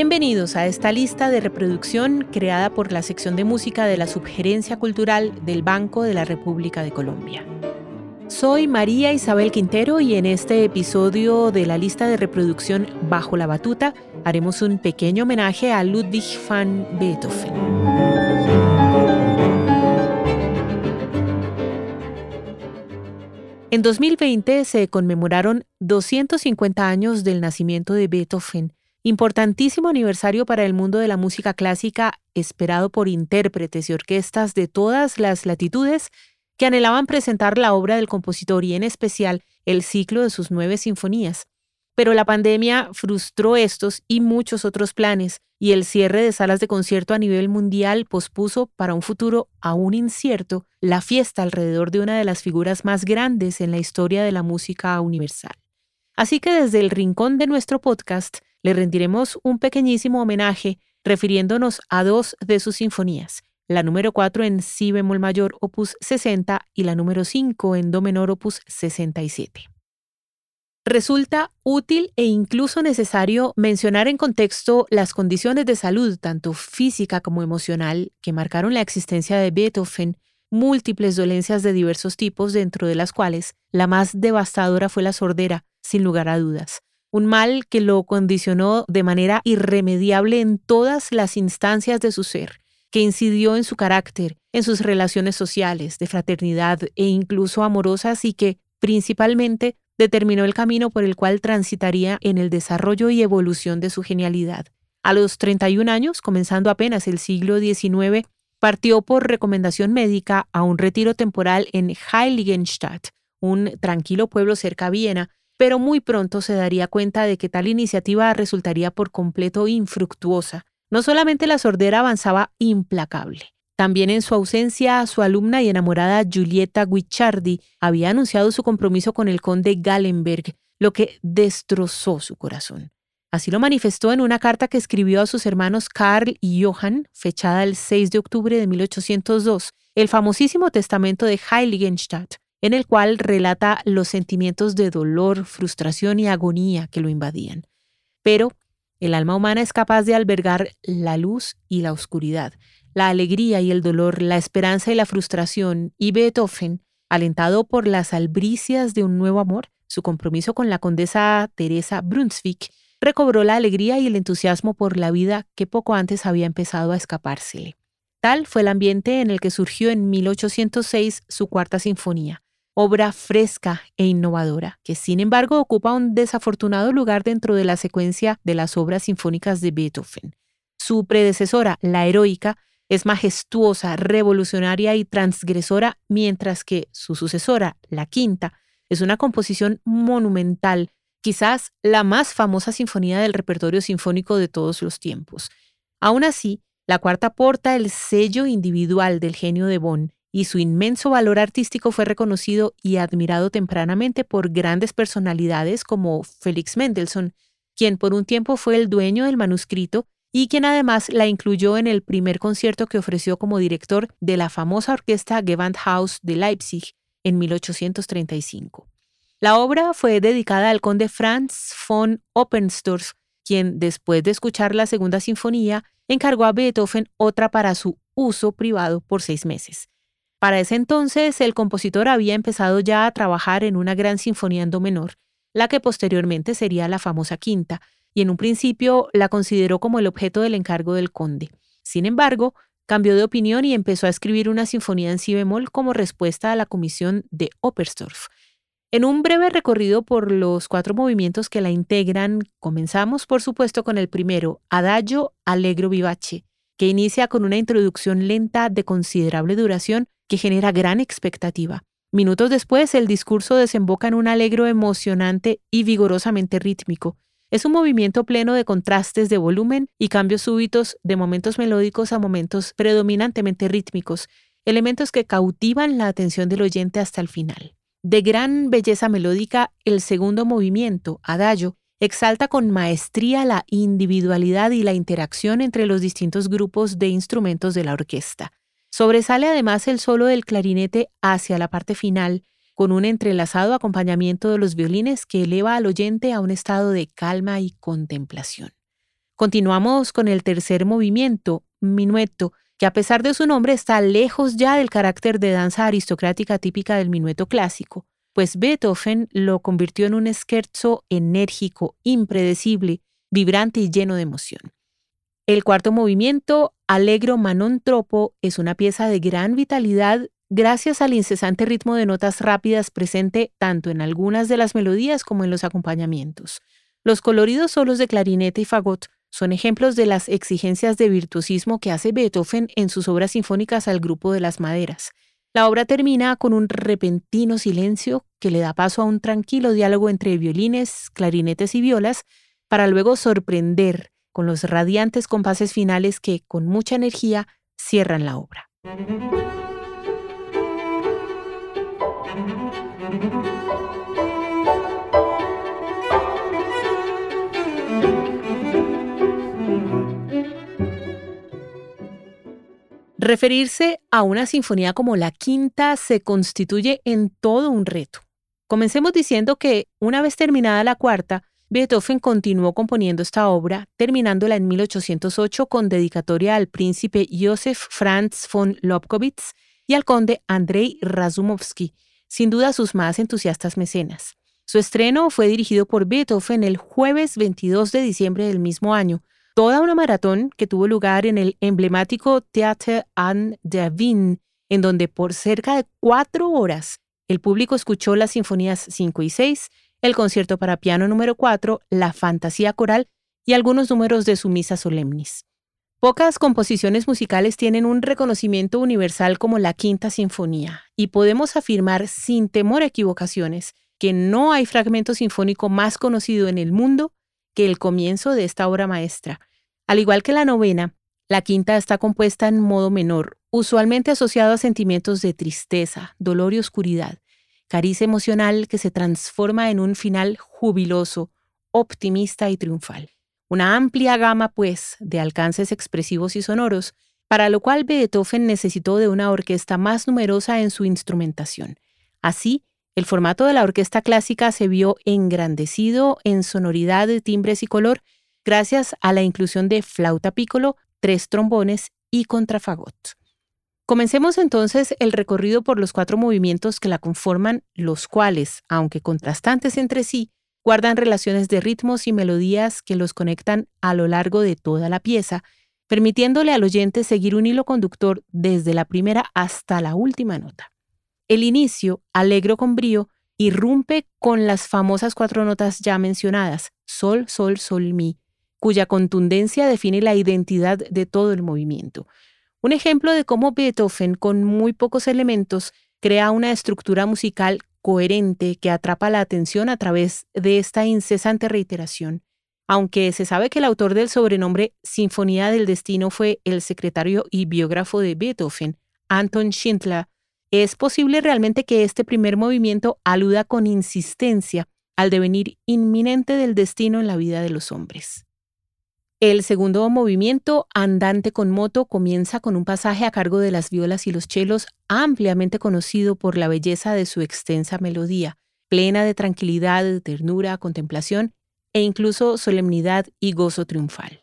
Bienvenidos a esta lista de reproducción creada por la sección de música de la Subgerencia Cultural del Banco de la República de Colombia. Soy María Isabel Quintero y en este episodio de la lista de reproducción Bajo la Batuta haremos un pequeño homenaje a Ludwig van Beethoven. En 2020 se conmemoraron 250 años del nacimiento de Beethoven, importantísimo aniversario para el mundo de la música clásica esperado por intérpretes y orquestas de todas las latitudes que anhelaban presentar la obra del compositor y en especial el ciclo de sus nueve sinfonías. Pero la pandemia frustró estos y muchos otros planes, y el cierre de salas de concierto a nivel mundial pospuso para un futuro aún incierto la fiesta alrededor de una de las figuras más grandes en la historia de la música universal. Así que desde el rincón de nuestro podcast le rendiremos un pequeñísimo homenaje refiriéndonos a dos de sus sinfonías, la número 4 en Si bemol mayor opus 60 y la número 5 en Do menor opus 67. Resulta útil e incluso necesario mencionar en contexto las condiciones de salud, tanto física como emocional, que marcaron la existencia de Beethoven, múltiples dolencias de diversos tipos, dentro de las cuales la más devastadora fue la sordera, sin lugar a dudas. Un mal que lo condicionó de manera irremediable en todas las instancias de su ser, que incidió en su carácter, en sus relaciones sociales, de fraternidad e incluso amorosas y que, principalmente, determinó el camino por el cual transitaría en el desarrollo y evolución de su genialidad. A los 31 años, comenzando apenas el siglo XIX, partió por recomendación médica a un retiro temporal en Heiligenstadt, un tranquilo pueblo cerca a Viena, pero muy pronto se daría cuenta de que tal iniciativa resultaría por completo infructuosa, no solamente la sordera avanzaba implacable. También en su ausencia, su alumna y enamorada Giulietta Guicciardi había anunciado su compromiso con el conde Gallenberg, lo que destrozó su corazón. Así lo manifestó en una carta que escribió a sus hermanos Karl y Johann, fechada el 6 de octubre de 1802, el famosísimo testamento de Heiligenstadt, en el cual relata los sentimientos de dolor, frustración y agonía que lo invadían. Pero el alma humana es capaz de albergar la luz y la oscuridad, la alegría y el dolor, la esperanza y la frustración, y Beethoven, alentado por las albricias de un nuevo amor, su compromiso con la condesa Teresa Brunswick, recobró la alegría y el entusiasmo por la vida que poco antes había empezado a escapársele. Tal fue el ambiente en el que surgió en 1806 su cuarta sinfonía, obra fresca e innovadora, que sin embargo ocupa un desafortunado lugar dentro de la secuencia de las obras sinfónicas de Beethoven. Su predecesora, la heroica, es majestuosa, revolucionaria y transgresora, mientras que su sucesora, la quinta, es una composición monumental, quizás la más famosa sinfonía del repertorio sinfónico de todos los tiempos. Aún así, la cuarta porta el sello individual del genio de Bonn y su inmenso valor artístico fue reconocido y admirado tempranamente por grandes personalidades como Félix Mendelssohn, quien por un tiempo fue el dueño del manuscrito y quien además la incluyó en el primer concierto que ofreció como director de la famosa orquesta Gewandhaus de Leipzig en 1835. La obra fue dedicada al conde Franz von Oppensdorf, quien después de escuchar la segunda sinfonía encargó a Beethoven otra para su uso privado por seis meses. Para ese entonces, el compositor había empezado ya a trabajar en una gran sinfonía en do menor, la que posteriormente sería la famosa quinta, y en un principio la consideró como el objeto del encargo del conde. Sin embargo, cambió de opinión y empezó a escribir una sinfonía en si bemol como respuesta a la comisión de Opersdorf. En un breve recorrido por los cuatro movimientos que la integran, comenzamos por supuesto con el primero, Adagio Allegro Vivace, que inicia con una introducción lenta de considerable duración que genera gran expectativa. Minutos después, el discurso desemboca en un alegro emocionante y vigorosamente rítmico. Es un movimiento pleno de contrastes de volumen y cambios súbitos de momentos melódicos a momentos predominantemente rítmicos, elementos que cautivan la atención del oyente hasta el final. De gran belleza melódica, el segundo movimiento, Adagio, exalta con maestría la individualidad y la interacción entre los distintos grupos de instrumentos de la orquesta. Sobresale además el solo del clarinete hacia la parte final, con un entrelazado acompañamiento de los violines que eleva al oyente a un estado de calma y contemplación. Continuamos con el tercer movimiento, minueto, que a pesar de su nombre está lejos ya del carácter de danza aristocrática típica del minueto clásico, pues Beethoven lo convirtió en un scherzo enérgico, impredecible, vibrante y lleno de emoción. El cuarto movimiento, Allegro Manon Tropo, es una pieza de gran vitalidad gracias al incesante ritmo de notas rápidas presente tanto en algunas de las melodías como en los acompañamientos. Los coloridos solos de clarinete y fagot son ejemplos de las exigencias de virtuosismo que hace Beethoven en sus obras sinfónicas al grupo de las maderas. La obra termina con un repentino silencio que le da paso a un tranquilo diálogo entre violines, clarinetes y violas, para luego sorprender con los radiantes compases finales que, con mucha energía, cierran la obra. Referirse a una sinfonía como la quinta se constituye en todo un reto. Comencemos diciendo que, una vez terminada la cuarta, Beethoven continuó componiendo esta obra, terminándola en 1808 con dedicatoria al príncipe Josef Franz von Lobkowitz y al conde Andrei Razumovsky, sin duda sus más entusiastas mecenas. Su estreno fue dirigido por Beethoven el jueves 22 de diciembre del mismo año, toda una maratón que tuvo lugar en el emblemático Theater an der Wien, en donde por cerca de cuatro horas el público escuchó las sinfonías 5 y 6, el concierto para piano número 4, la fantasía coral y algunos números de su misa solemnis. Pocas composiciones musicales tienen un reconocimiento universal como la Quinta Sinfonía, y podemos afirmar sin temor a equivocaciones que no hay fragmento sinfónico más conocido en el mundo que el comienzo de esta obra maestra, al igual que la novena, la quinta está compuesta en modo menor, usualmente asociado a sentimientos de tristeza, dolor y oscuridad, caricia emocional que se transforma en un final jubiloso, optimista y triunfal. Una amplia gama, pues, de alcances expresivos y sonoros, para lo cual Beethoven necesitó de una orquesta más numerosa en su instrumentación. Así, el formato de la orquesta clásica se vio engrandecido en sonoridad, timbres y color gracias a la inclusión de flauta piccolo, tres trombones y contrafagot. Comencemos entonces el recorrido por los cuatro movimientos que la conforman, los cuales, aunque contrastantes entre sí, guardan relaciones de ritmos y melodías que los conectan a lo largo de toda la pieza, permitiéndole al oyente seguir un hilo conductor desde la primera hasta la última nota. El inicio, alegro con brío, irrumpe con las famosas cuatro notas ya mencionadas, sol, sol, sol, mi, cuya contundencia define la identidad de todo el movimiento. Un ejemplo de cómo Beethoven, con muy pocos elementos, crea una estructura musical coherente que atrapa la atención a través de esta incesante reiteración. Aunque se sabe que el autor del sobrenombre Sinfonía del Destino fue el secretario y biógrafo de Beethoven, Anton Schindler, es posible realmente que este primer movimiento aluda con insistencia al devenir inminente del destino en la vida de los hombres. El segundo movimiento, Andante con moto, comienza con un pasaje a cargo de las violas y los chelos, ampliamente conocido por la belleza de su extensa melodía, plena de tranquilidad, ternura, contemplación e incluso solemnidad y gozo triunfal.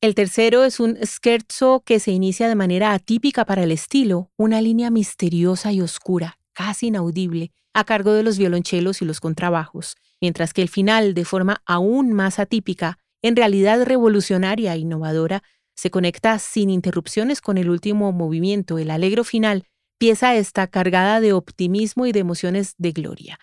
El tercero es un scherzo que se inicia de manera atípica para el estilo, una línea misteriosa y oscura, casi inaudible, a cargo de los violonchelos y los contrabajos, mientras que el final, de forma aún más atípica, en realidad revolucionaria e innovadora, se conecta sin interrupciones con el último movimiento, el alegro final, pieza esta cargada de optimismo y de emociones de gloria.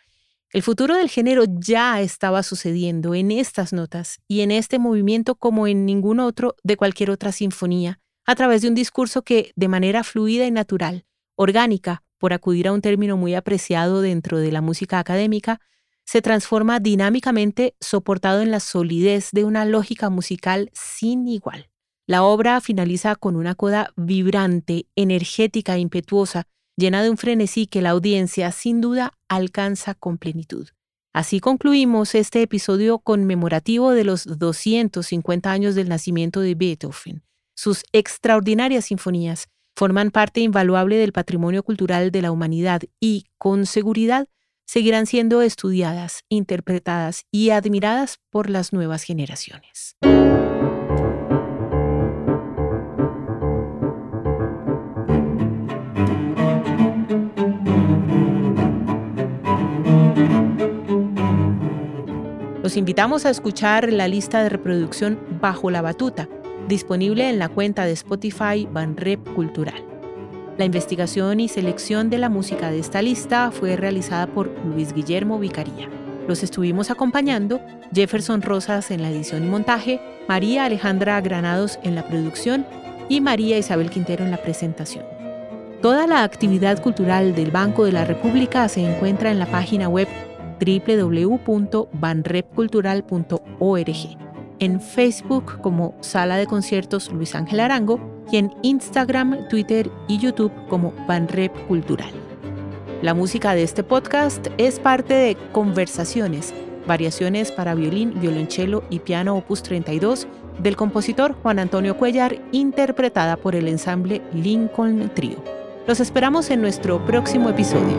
El futuro del género ya estaba sucediendo en estas notas y en este movimiento como en ningún otro de cualquier otra sinfonía, a través de un discurso que, de manera fluida y natural, orgánica, por acudir a un término muy apreciado dentro de la música académica, se transforma dinámicamente soportado en la solidez de una lógica musical sin igual. La obra finaliza con una coda vibrante, energética e impetuosa, llena de un frenesí que la audiencia sin duda alcanza con plenitud. Así concluimos este episodio conmemorativo de los 250 años del nacimiento de Beethoven. Sus extraordinarias sinfonías forman parte invaluable del patrimonio cultural de la humanidad y, con seguridad, seguirán siendo estudiadas, interpretadas y admiradas por las nuevas generaciones. Los invitamos a escuchar la lista de reproducción Bajo la Batuta, disponible en la cuenta de Spotify Banrep Cultural. La investigación y selección de la música de esta lista fue realizada por Luis Guillermo Vicaría. Los estuvimos acompañando Jefferson Rosas en la edición y montaje, María Alejandra Granados en la producción y María Isabel Quintero en la presentación. Toda la actividad cultural del Banco de la República se encuentra en la página web www.banrepcultural.org, en Facebook como Sala de Conciertos Luis Ángel Arango y en Instagram, Twitter y YouTube como Banrep Cultural. La música de este podcast es parte de Conversaciones, variaciones para violín, violonchelo y piano opus 32 del compositor Juan Antonio Cuellar, interpretada por el ensamble Lincoln Trio. Los esperamos en nuestro próximo episodio.